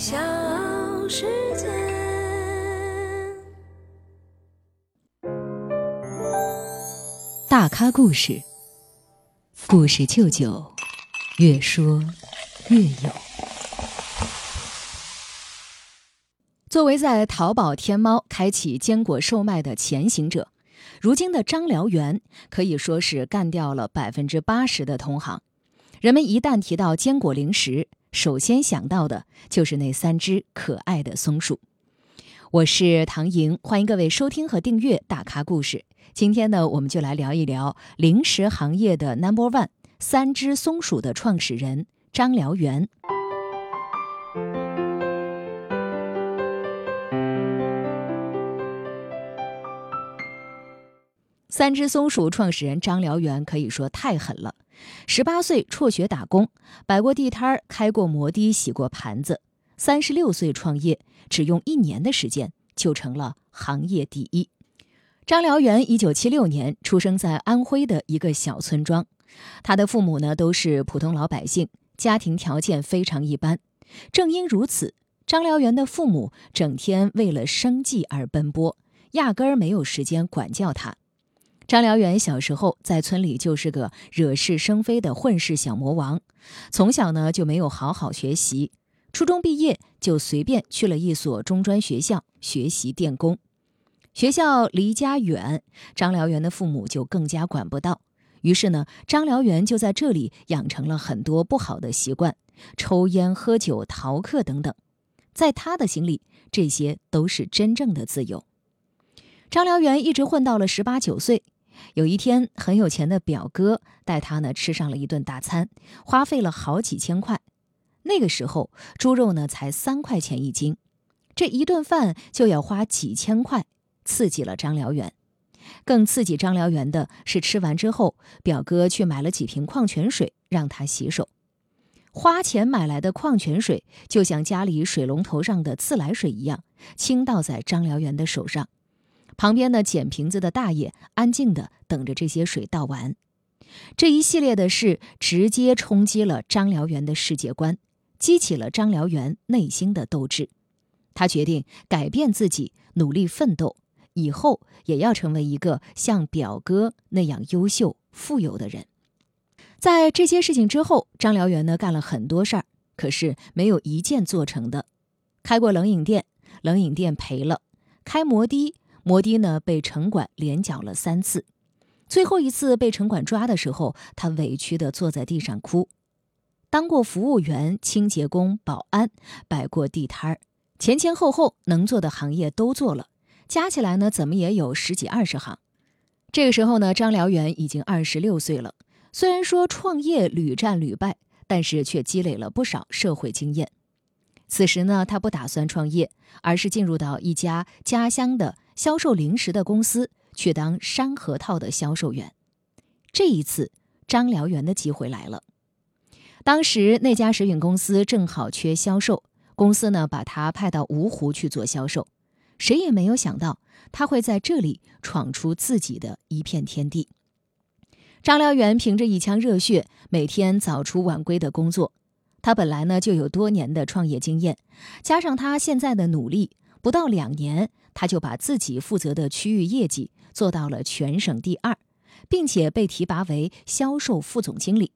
小世界。大咖故事，故事舅舅，越说越有。作为在淘宝、天猫开启坚果售卖的前行者，如今的张辽源可以说是干掉了百分之八十的同行。人们一旦提到坚果零食，首先想到的就是那三只可爱的松鼠。我是唐莹，欢迎各位收听和订阅《大咖故事》。今天呢，我们就来聊一聊零食行业的 Number One—— 三只松鼠的创始人张辽源。三只松鼠创始人张辽源可以说太狠了。十八岁辍学打工，摆过地摊儿，开过摩的，洗过盘子。三十六岁创业，只用一年的时间就成了行业第一。张辽源一九七六年出生在安徽的一个小村庄，他的父母呢都是普通老百姓，家庭条件非常一般。正因如此，张辽源的父母整天为了生计而奔波，压根儿没有时间管教他。张辽源小时候在村里就是个惹是生非的混世小魔王，从小呢就没有好好学习，初中毕业就随便去了一所中专学校学习电工。学校离家远，张辽源的父母就更加管不到，于是呢，张辽源就在这里养成了很多不好的习惯，抽烟、喝酒、逃课等等。在他的心里，这些都是真正的自由。张辽元一直混到了十八九岁。有一天，很有钱的表哥带他呢吃上了一顿大餐，花费了好几千块。那个时候，猪肉呢才三块钱一斤，这一顿饭就要花几千块，刺激了张辽源。更刺激张辽源的是，吃完之后，表哥去买了几瓶矿泉水让他洗手。花钱买来的矿泉水，就像家里水龙头上的自来水一样，倾倒在张辽源的手上。旁边呢捡瓶子的大爷安静的等着这些水倒完，这一系列的事直接冲击了张辽源的世界观，激起了张辽源内心的斗志。他决定改变自己，努力奋斗，以后也要成为一个像表哥那样优秀、富有的人。在这些事情之后，张辽源呢干了很多事儿，可是没有一件做成的。开过冷饮店，冷饮店赔了；开摩的。摩的呢被城管连缴了三次，最后一次被城管抓的时候，他委屈地坐在地上哭。当过服务员、清洁工、保安，摆过地摊儿，前前后后能做的行业都做了，加起来呢，怎么也有十几二十行。这个时候呢，张辽源已经二十六岁了。虽然说创业屡战屡败，但是却积累了不少社会经验。此时呢，他不打算创业，而是进入到一家家乡的。销售零食的公司去当山核桃的销售员，这一次张辽源的机会来了。当时那家食品公司正好缺销售，公司呢把他派到芜湖去做销售。谁也没有想到他会在这里闯出自己的一片天地。张辽源凭着一腔热血，每天早出晚归的工作。他本来呢就有多年的创业经验，加上他现在的努力，不到两年。他就把自己负责的区域业绩做到了全省第二，并且被提拔为销售副总经理。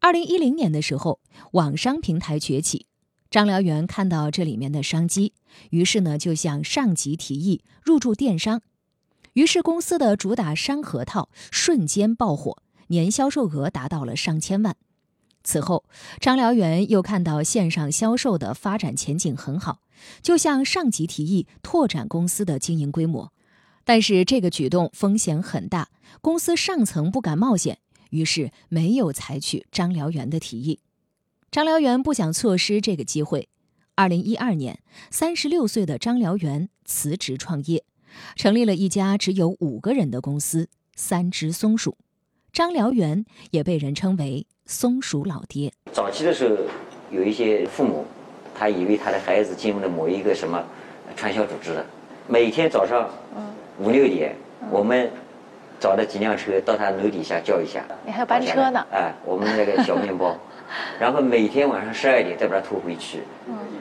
二零一零年的时候，网商平台崛起，张辽源看到这里面的商机，于是呢就向上级提议入驻电商。于是公司的主打山核桃瞬间爆火，年销售额达到了上千万。此后，张辽源又看到线上销售的发展前景很好。就向上级提议拓展公司的经营规模，但是这个举动风险很大，公司上层不敢冒险，于是没有采取张辽源的提议。张辽源不想错失这个机会。二零一二年，三十六岁的张辽源辞职创业，成立了一家只有五个人的公司——三只松鼠。张辽元也被人称为“松鼠老爹”。早期的时候，有一些父母。他以为他的孩子进入了某一个什么传销组织了。每天早上五六点，我们找了几辆车到他楼底下叫一下。你还有班车呢？哎，我们那个小面包。然后每天晚上十二点再把它拖回去。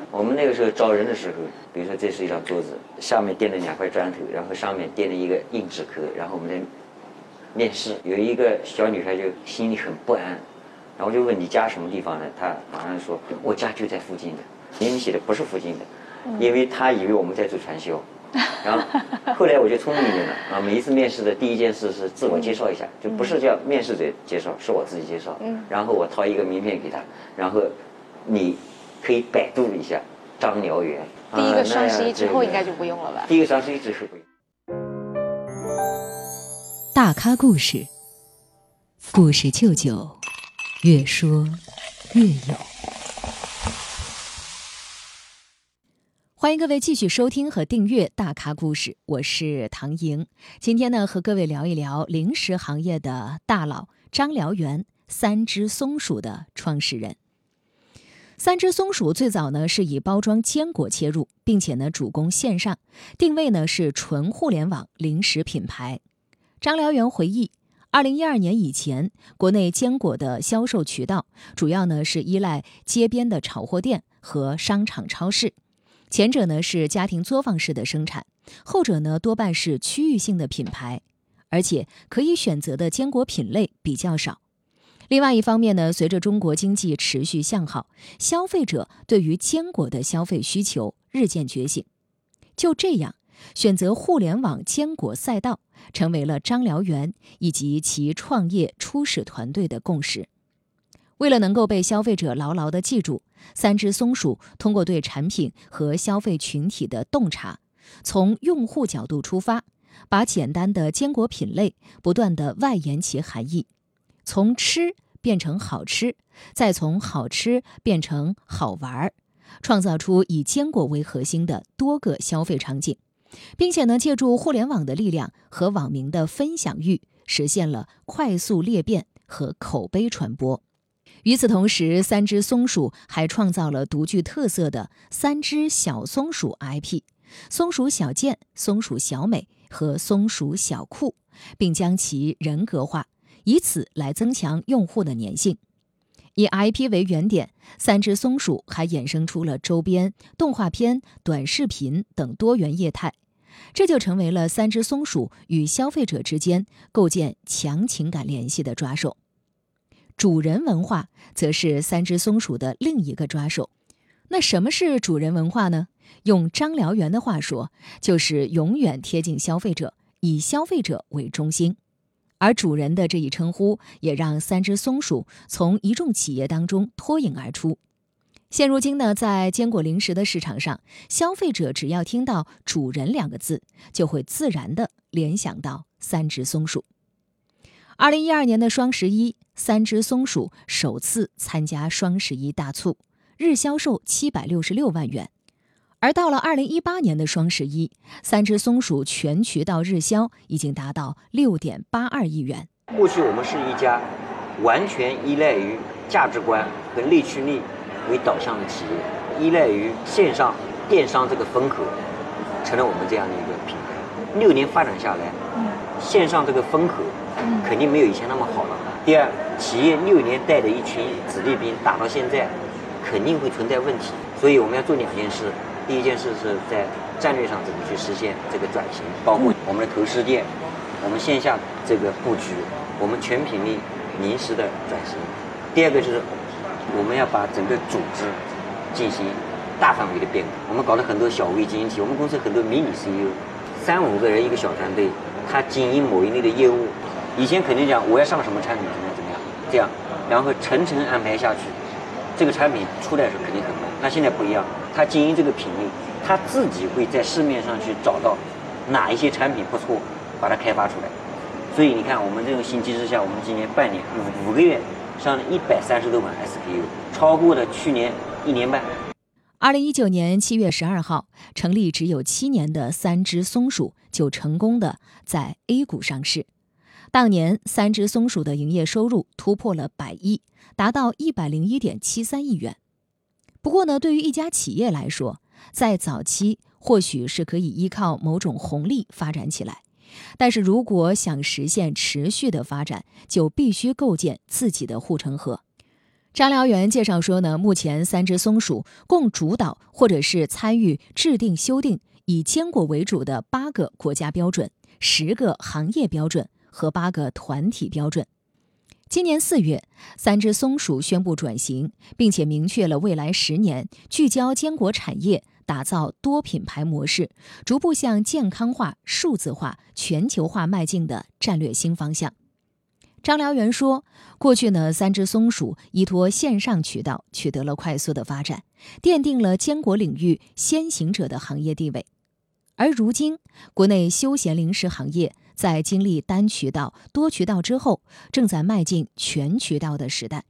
我们那个时候招人的时候，比如说这是一张桌子，下面垫了两块砖头，然后上面垫了一个硬纸壳，然后我们在面试，有一个小女孩就心里很不安，然后就问你家什么地方呢？她马上说我家就在附近的，明明写的不是附近的，因为她以为我们在做传销。然后后来我就聪明一点了啊！每一次面试的第一件事是自我介绍一下，就不是叫面试者介绍，是我自己介绍。嗯。然后我掏一个名片给她，然后你可以百度一下张辽元。第一个双十一之后应该就不用了吧？第一个双十一之后不用。大咖故事，故事舅舅，越说越有。欢迎各位继续收听和订阅《大咖故事》，我是唐莹。今天呢，和各位聊一聊零食行业的大佬张辽元，三只松鼠的创始人。三只松鼠最早呢是以包装坚果切入，并且呢主攻线上，定位呢是纯互联网零食品牌。张辽元回忆，二零一二年以前，国内坚果的销售渠道主要呢是依赖街边的炒货店和商场超市。前者呢是家庭作坊式的生产，后者呢多半是区域性的品牌，而且可以选择的坚果品类比较少。另外一方面呢，随着中国经济持续向好，消费者对于坚果的消费需求日渐觉醒。就这样，选择互联网坚果赛道成为了张辽元以及其创业初始团队的共识。为了能够被消费者牢牢地记住，三只松鼠通过对产品和消费群体的洞察，从用户角度出发，把简单的坚果品类不断地外延其含义，从吃变成好吃，再从好吃变成好玩儿，创造出以坚果为核心的多个消费场景，并且呢，借助互联网的力量和网民的分享欲，实现了快速裂变和口碑传播。与此同时，三只松鼠还创造了独具特色的三只小松鼠 IP：松鼠小健、松鼠小美和松鼠小酷，并将其人格化，以此来增强用户的粘性。以 IP 为原点，三只松鼠还衍生出了周边、动画片、短视频等多元业态，这就成为了三只松鼠与消费者之间构建强情感联系的抓手。主人文化则是三只松鼠的另一个抓手。那什么是主人文化呢？用张辽元的话说，就是永远贴近消费者，以消费者为中心。而主人的这一称呼，也让三只松鼠从一众企业当中脱颖而出。现如今呢，在坚果零食的市场上，消费者只要听到“主人”两个字，就会自然的联想到三只松鼠。二零一二年的双十一，三只松鼠首次参加双十一大促，日销售七百六十六万元。而到了二零一八年的双十一，三只松鼠全渠道日销已经达到六点八二亿元。过去我们是一家完全依赖于价值观和内驱力为导向的企业，依赖于线上电商这个风口，成了我们这样的一个品牌。六年发展下来，线上这个风口。肯定没有以前那么好了。第二，企业六年带着一群子弟兵打到现在，肯定会存在问题。所以我们要做两件事。第一件事是在战略上怎么去实现这个转型，包括我们的投食店，我们线下这个布局，我们全品类临时的转型。第二个就是我们要把整个组织进行大范围的变革。我们搞了很多小微经营体，我们公司很多迷你 CEO，三五个人一个小团队，他经营某一类的业务。以前肯定讲我要上什么产品怎么样怎么样，这样，然后层层安排下去，这个产品出来的时候肯定很慢。那现在不一样，他经营这个品类，他自己会在市面上去找到哪一些产品不错，把它开发出来。所以你看，我们这种新机制下，我们今年半年五五个月上了一百三十多款 SKU，超过了去年一年半。二零一九年七月十二号，成立只有七年的三只松鼠就成功的在 A 股上市。当年，三只松鼠的营业收入突破了百亿，达到一百零一点七三亿元。不过呢，对于一家企业来说，在早期或许是可以依靠某种红利发展起来，但是如果想实现持续的发展，就必须构建自己的护城河。张辽元介绍说呢，目前三只松鼠共主导或者是参与制定、修订以坚果为主的八个国家标准、十个行业标准和八个团体标准。今年四月，三只松鼠宣布转型，并且明确了未来十年聚焦坚果产业、打造多品牌模式、逐步向健康化、数字化、全球化迈进的战略新方向。张辽元说：“过去呢，三只松鼠依托线上渠道取得了快速的发展，奠定了坚果领域先行者的行业地位。而如今，国内休闲零食行业在经历单渠道、多渠道之后，正在迈进全渠道的时代。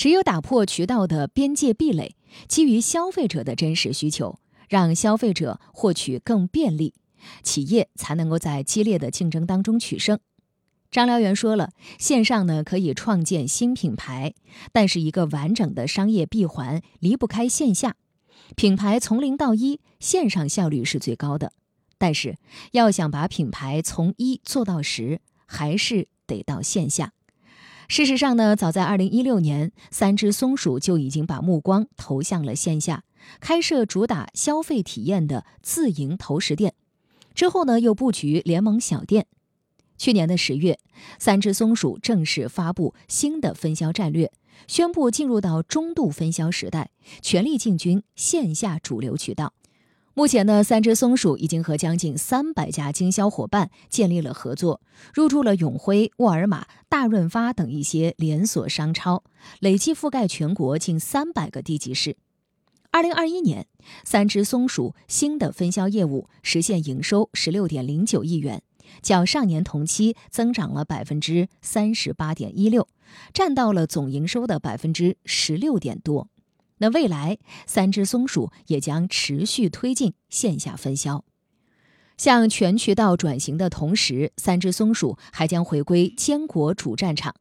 只有打破渠道的边界壁垒，基于消费者的真实需求，让消费者获取更便利，企业才能够在激烈的竞争当中取胜。”张辽元说了，线上呢可以创建新品牌，但是一个完整的商业闭环离不开线下。品牌从零到一，线上效率是最高的，但是要想把品牌从一做到十，还是得到线下。事实上呢，早在二零一六年，三只松鼠就已经把目光投向了线下，开设主打消费体验的自营投食店，之后呢又布局联盟小店。去年的十月，三只松鼠正式发布新的分销战略，宣布进入到中度分销时代，全力进军线下主流渠道。目前呢，三只松鼠已经和将近三百家经销伙伴建立了合作，入驻了永辉、沃尔玛、大润发等一些连锁商超，累计覆盖全国近三百个地级市。二零二一年，三只松鼠新的分销业务实现营收十六点零九亿元。较上年同期增长了百分之三十八点一六，占到了总营收的百分之十六点多。那未来三只松鼠也将持续推进线下分销，向全渠道转型的同时，三只松鼠还将回归坚果主战场。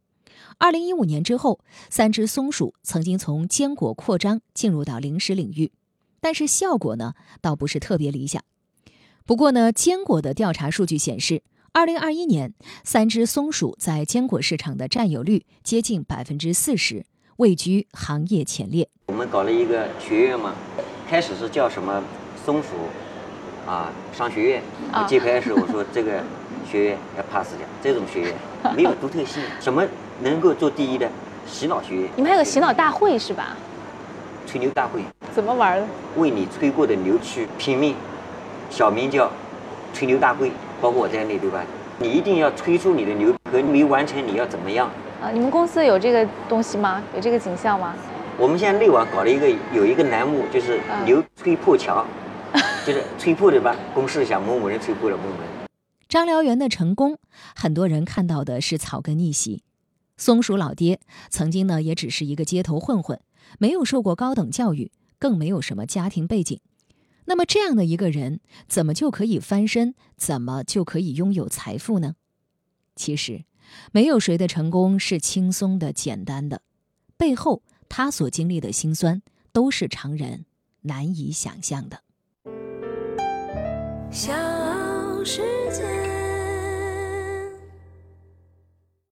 二零一五年之后，三只松鼠曾经从坚果扩张进入到零食领域，但是效果呢，倒不是特别理想。不过呢，坚果的调查数据显示，二零二一年三只松鼠在坚果市场的占有率接近百分之四十，位居行业前列。我们搞了一个学院嘛，开始是叫什么松鼠啊商学院。我揭开始我说这个学院要 pass 掉，这种学院没有独特性。什么能够做第一的？洗脑学院。你们还有个洗脑大会是吧？吹牛大会。怎么玩的？为你吹过的牛去拼命。小名叫吹牛大会，包括我在内，对吧？你一定要吹出你的牛，和没完成你要怎么样？啊，你们公司有这个东西吗？有这个景象吗？我们现在内网搞了一个，有一个栏目，就是牛吹破墙，就是吹破的吧？公示一下某某人吹破了某某人。张辽元的成功，很多人看到的是草根逆袭。松鼠老爹曾经呢，也只是一个街头混混，没有受过高等教育，更没有什么家庭背景。那么这样的一个人，怎么就可以翻身？怎么就可以拥有财富呢？其实，没有谁的成功是轻松的、简单的，背后他所经历的辛酸，都是常人难以想象的。小世界。